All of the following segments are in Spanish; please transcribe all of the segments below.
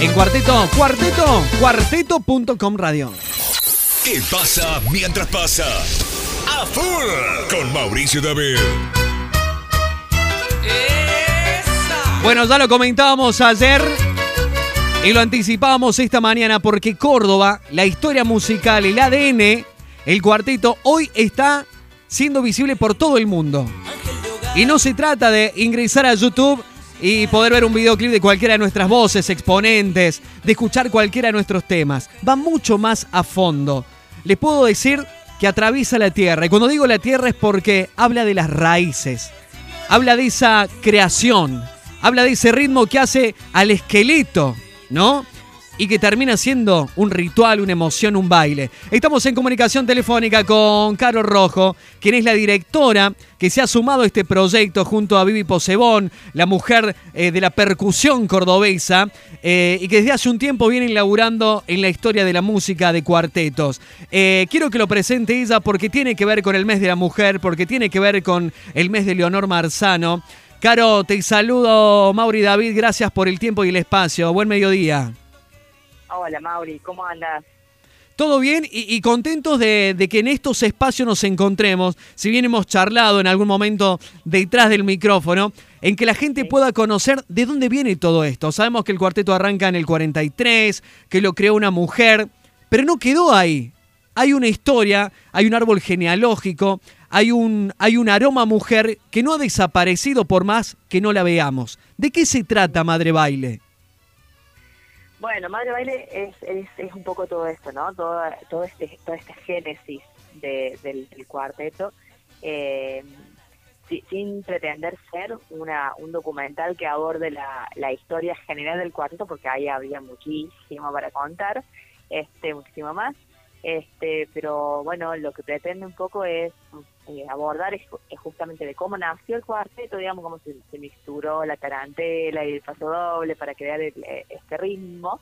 En cuarteto, cuarteto, cuarteto.com radio. ¿Qué pasa mientras pasa? A full con Mauricio David. Bueno, ya lo comentábamos ayer y lo anticipábamos esta mañana porque Córdoba, la historia musical, el ADN, el cuarteto, hoy está siendo visible por todo el mundo. Y no se trata de ingresar a YouTube y poder ver un videoclip de cualquiera de nuestras voces, exponentes, de escuchar cualquiera de nuestros temas. Va mucho más a fondo. Les puedo decir que atraviesa la tierra. Y cuando digo la tierra es porque habla de las raíces. Habla de esa creación. Habla de ese ritmo que hace al esqueleto, ¿no? Y que termina siendo un ritual, una emoción, un baile. Estamos en comunicación telefónica con Caro Rojo, quien es la directora que se ha sumado a este proyecto junto a Vivi Posebón, la mujer eh, de la percusión cordobesa, eh, y que desde hace un tiempo viene laburando en la historia de la música de cuartetos. Eh, quiero que lo presente ella porque tiene que ver con el mes de la mujer, porque tiene que ver con el mes de Leonor Marzano. Caro, te saludo, Mauri David, gracias por el tiempo y el espacio. Buen mediodía. Hola Mauri, ¿cómo andas? Todo bien y, contentos de, que en estos espacios nos encontremos, si bien hemos charlado en algún momento detrás del micrófono, en que la gente pueda conocer de dónde viene todo esto. Sabemos que el cuarteto arranca en el 43, que lo creó una mujer, pero no quedó ahí. Hay una historia, hay un árbol genealógico, hay un, hay un aroma mujer que no ha desaparecido por más que no la veamos. ¿De qué se trata Madre Baile? Bueno, Madre Baile es, es, un poco todo esto, ¿no? Todo, todo este, toda esta génesis del, cuarteto, eh, sin pretender ser una, un documental que aborde la, la historia general del cuarteto, porque ahí habría muchísimo para contar, este muchísimo más. Este, pero bueno, lo que pretende un poco es eh, abordar es, justamente de cómo nació el cuarteto, digamos, cómo se, se mixturó la tarantela y el paso doble para crear eh, este ritmo.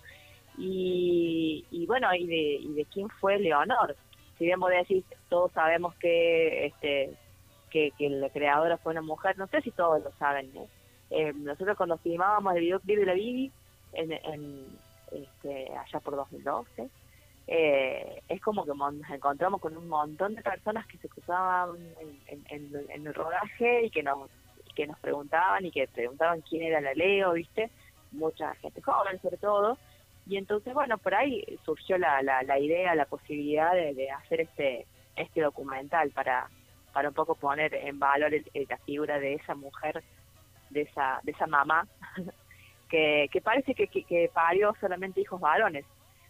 Y, y bueno, y de, y de quién fue Leonor. Si bien vos decís, todos sabemos que este que, que la creadora fue una mujer, no sé si todos lo saben. ¿eh? nosotros cuando filmábamos el videoclip de la Bibi, en este, allá por 2012, eh, es como que nos encontramos con un montón de personas que se cruzaban en, el rodaje y que nos que nos preguntaban y que preguntaban quién era la Leo, ¿viste? Mucha gente joven sobre todo. Y entonces, bueno, por ahí surgió la, la, idea, la posibilidad de, hacer este este documental para para un poco poner en valor la figura de esa mujer, de esa de esa mamá, que, que parece que, que parió solamente hijos varones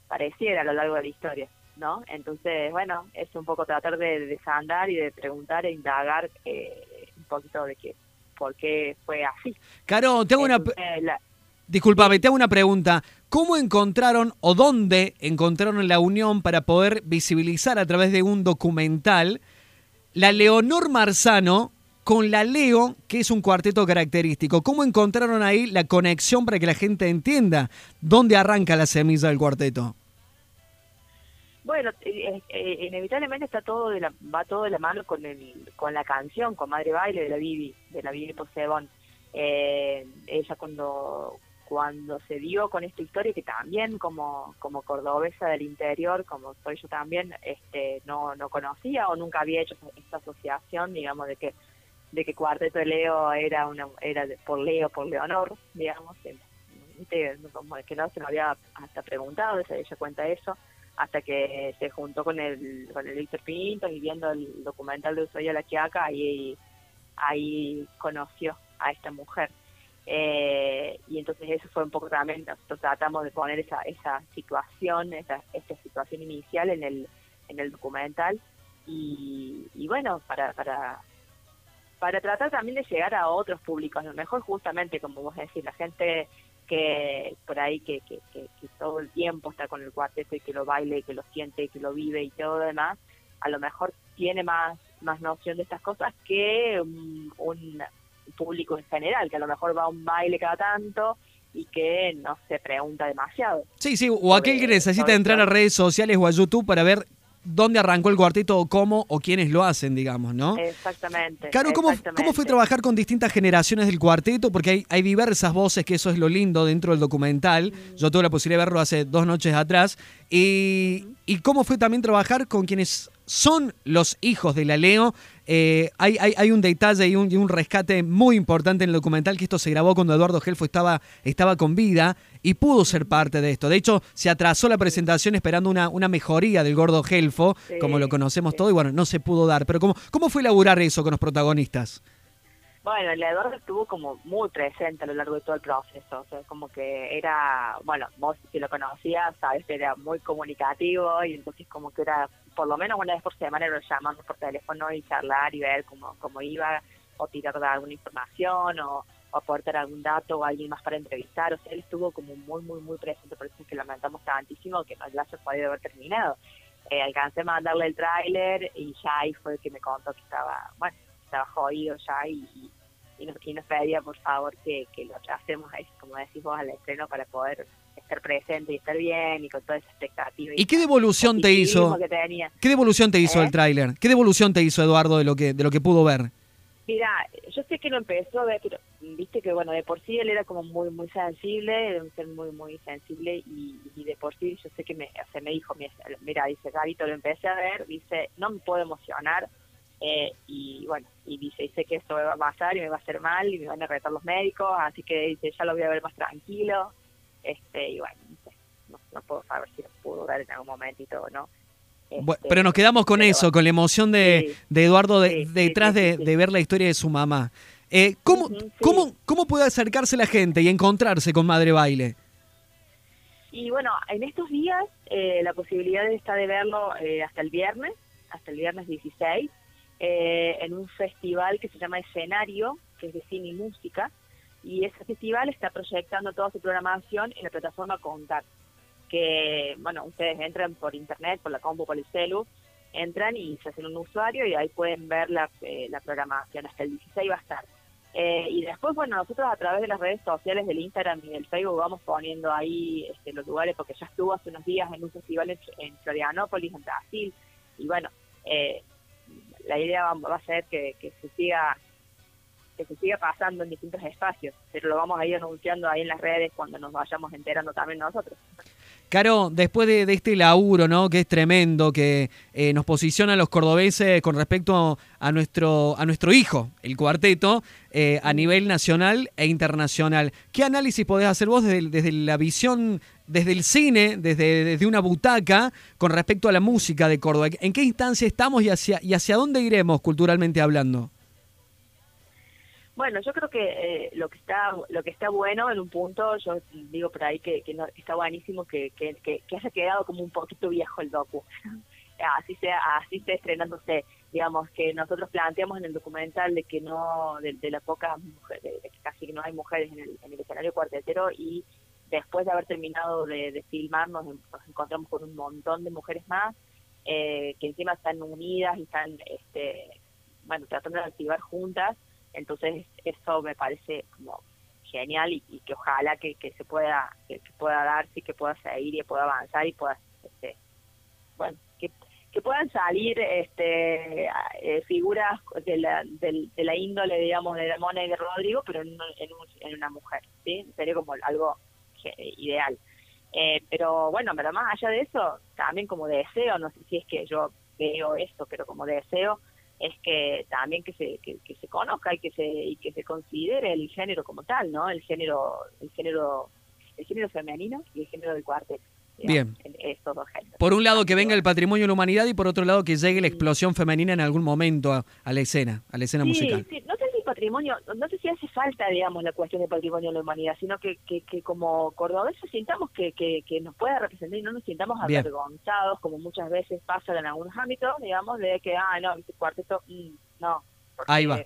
pareciera a lo largo de la historia, ¿no? Entonces, bueno, es un poco tratar de desandar y de preguntar e indagar eh, un poquito de qué, por qué fue así. Caro, tengo una... Disculpame, te hago una pregunta. ¿Cómo encontraron o dónde encontraron la unión para poder visibilizar a través de un documental la Leonor Marzano con la Leo, que es un cuarteto característico. ¿Cómo encontraron ahí la conexión para que la gente entienda dónde arranca la semilla del cuarteto? Bueno, eh, eh, inevitablemente está todo de la, va todo de la mano con el, con la canción, con Madre Baile de la Bibi, de la Bibi Posebón. Eh, ella cuando cuando se dio con esta historia que también como como cordobesa del interior como soy yo también este no no conocía o nunca había hecho esta asociación digamos de que de que Cuarteto de Leo era una era por Leo, por Leonor, digamos, como que no se me había hasta preguntado, ella cuenta eso, hasta que se juntó con el, con el Víctor Pinto y viendo el documental de Ushuaia La Quiaca, ahí, ahí conoció a esta mujer. Eh, y entonces eso fue un poco también, nosotros tratamos de poner esa, esa situación, esa, esta situación inicial en el, en el documental y, y bueno, para, para para tratar también de llegar a otros públicos, a lo mejor justamente, como vos decís, la gente que por ahí que, que, que, todo el tiempo está con el cuarteto y que lo baile, y que lo siente, y que lo vive y todo lo demás, a lo mejor tiene más, más noción de estas cosas que un, público en general, que a lo mejor va a un baile cada tanto y que no se pregunta demasiado. Sí, sí, o aquel que necesita entrar a redes sociales o a YouTube para ver dónde arrancó el cuarteto o cómo o quiénes lo hacen, digamos, ¿no? Exactamente. Claro, ¿cómo, ¿cómo fue trabajar con distintas generaciones del cuarteto? Porque hay, hay diversas voces, que eso es lo lindo dentro del documental. Mm. Yo tuve la posibilidad de verlo hace dos noches atrás. Y, y cómo fue también trabajar con quienes son los hijos de la Leo. Eh, hay, hay, hay, un detalle y un, y un, rescate muy importante en el documental que esto se grabó cuando Eduardo Gelfo estaba, estaba con vida y pudo ser parte de esto. De hecho, se atrasó la presentación esperando una, una mejoría del gordo Gelfo, sí, como lo conocemos sí. todo, y bueno, no se pudo dar. Pero ¿cómo, ¿cómo fue elaborar eso con los protagonistas? Bueno, el Eduardo estuvo como muy presente a lo largo de todo el proceso, o sea, como que era, bueno, vos si lo conocías, sabes que era muy comunicativo y entonces como que era, por lo menos una vez por semana lo llamamos por teléfono y charlar y ver cómo, cómo iba, o tirar alguna información, o, o aportar algún dato o alguien más para entrevistar, o sea, él estuvo como muy, muy, muy presente, por eso es que lamentamos tantísimo que no haya podido haber terminado. Eh, alcancé a mandarle el tráiler y ya ahí fue que me contó que estaba, bueno, estaba jodido ya y, y, nos, pedía por favor que, que lo hacemos como decís vos, al estreno para poder estar presente y estar bien y con toda esa expectativa. ¿Y, qué devolución te hizo? ¿Qué devolución te hizo ¿Eh? el tráiler? ¿Qué devolución te hizo Eduardo de lo que de lo que pudo ver? Mira, yo sé que lo empezó a ver, pero viste que bueno, de por sí él era como muy muy sensible, era un ser muy muy sensible y, y de por sí yo sé que me, o sea, me dijo, mira, dice, Gabito, lo empecé a ver, dice, no me puedo emocionar, eh, y bueno, y dice, sé que esto va a pasar y me va a hacer mal y me van a retar los médicos, así que dice, ya lo voy a ver más tranquilo, este y bueno, no, no puedo saber si lo pudo ver en algún momentito o no. Este, bueno, pero nos quedamos con eso, con la emoción de, sí, de Eduardo de, sí, detrás sí, de, de, ver la historia de su mamá. Eh, ¿cómo, ¿cómo, ¿Cómo puede acercarse la gente y encontrarse con Madre Baile? Y bueno, en estos días eh, la posibilidad está de verlo eh, hasta el viernes, hasta el viernes 16, eh, en un festival que se llama Escenario, que es de cine y música, y ese festival está proyectando toda su programación en la plataforma Contact, que, bueno, ustedes entran por internet, por la compu, por el celu, entran y se hacen un usuario y ahí pueden ver la, eh, la programación, hasta el 16 va a estar. Eh, y después, bueno, nosotros a través de las redes sociales del Instagram y del Facebook vamos poniendo ahí este, los lugares, porque ya estuvo hace unos días en un festival en, Florianópolis, en Brasil, y bueno, eh, la idea va, va a ser que, que, se siga que se siga pasando en distintos espacios, pero lo vamos a ir anunciando ahí en las redes cuando nos vayamos enterando también nosotros. Caro, después de, este laburo, ¿no? Que es tremendo, que eh, nos posiciona a los cordobeses con respecto a nuestro, a nuestro hijo, el cuarteto, eh, a nivel nacional e internacional. ¿Qué análisis podés hacer vos desde, desde la visión, desde el cine, desde, desde, una butaca, con respecto a la música de Córdoba? ¿En qué instancia estamos y hacia, y hacia dónde iremos culturalmente hablando? Bueno, yo creo que eh, lo que está lo que está bueno en un punto, yo digo por ahí que, no, está buenísimo que, que, que, haya quedado como un poquito viejo el docu. así sea, así esté estrenándose, digamos que nosotros planteamos en el documental de que no, de, de las pocas mujeres, de que casi no hay mujeres en el, en el escenario cuartetero y después de haber terminado de, de filmar nos, nos, encontramos con un montón de mujeres más eh, que encima están unidas y están, este, bueno, tratando de activar juntas entonces eso me parece como genial y, que ojalá que, que se pueda que, que, pueda darse y que pueda seguir y pueda avanzar y pueda este, bueno que, puedan salir este eh, figuras de la, de, de, la índole digamos de Mona y de Rodrigo pero en, en, un, en una mujer sí sería como algo ideal. Eh, pero bueno pero más allá de eso también como deseo no sé si es que yo veo esto pero como deseo es que también que se que, que, se conozca y que se y que se considere el género como tal no el género el género el género femenino y el género del cuarteto Bien. Estos dos por un lado que venga el patrimonio de la humanidad y por otro lado que llegue la explosión femenina en algún momento a, a la escena, a la escena sí, musical. Sí. Patrimonio, no sé si hace falta, digamos, la cuestión de patrimonio de la humanidad, sino que, que, que como cordobeses sintamos que, que, que, nos pueda representar y no nos sintamos Bien. avergonzados, como muchas veces pasa en algunos ámbitos, digamos, de que, ah, no, este cuarteto, mmm, no. Porque, Ahí va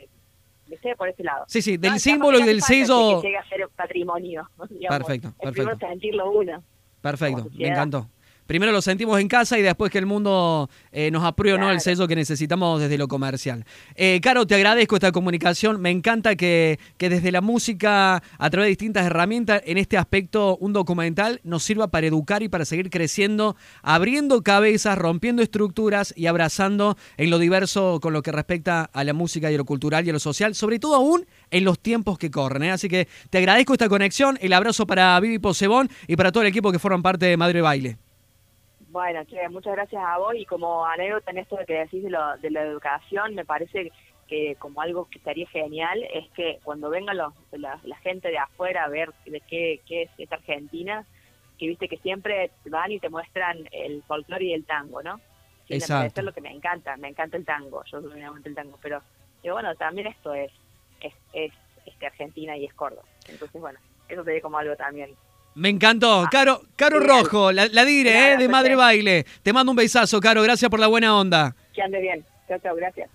esté por ese lado. Sí, sí, del no, símbolo y del sello. Que llegue a ser patrimonio. Digamos, perfecto, perfecto. Es sentirlo uno. Perfecto, me encantó. Primero lo sentimos en casa y después que el mundo eh, nos apruebe no el sello que necesitamos desde lo comercial. Eh, Caro, te agradezco esta comunicación. Me encanta que, que desde la música, a través de distintas herramientas, en este aspecto, un documental nos sirva para educar y para seguir creciendo, abriendo cabezas, rompiendo estructuras y abrazando en lo diverso con lo que respecta a la música y a lo cultural y a lo social, sobre todo aún en los tiempos que corren. ¿eh? Así que te agradezco esta conexión, el abrazo para Vivi Posebón y para todo el equipo que forman parte de Madre Baile. Bueno, che, muchas gracias a vos y como anécdota en esto de que decís de, lo, de la educación, me parece que como algo que estaría genial es que cuando venga los, la, la gente de afuera a ver de qué, qué es esta Argentina, que viste que siempre van y te muestran el folclore y el tango, ¿no? Sí, Exacto. me parece lo que me encanta, me encanta el tango, yo soy amante del tango, pero digo, bueno, también esto es, es, es este, Argentina y es Córdoba. Entonces, bueno, eso sería como algo también Me encantó. Caro, Caro. Rojo, la, la dire, ¿eh? de Madre. Baile. Te mando un besazo, Caro. Gracias por la buena onda. que ande bien. Chao, chao, gracias.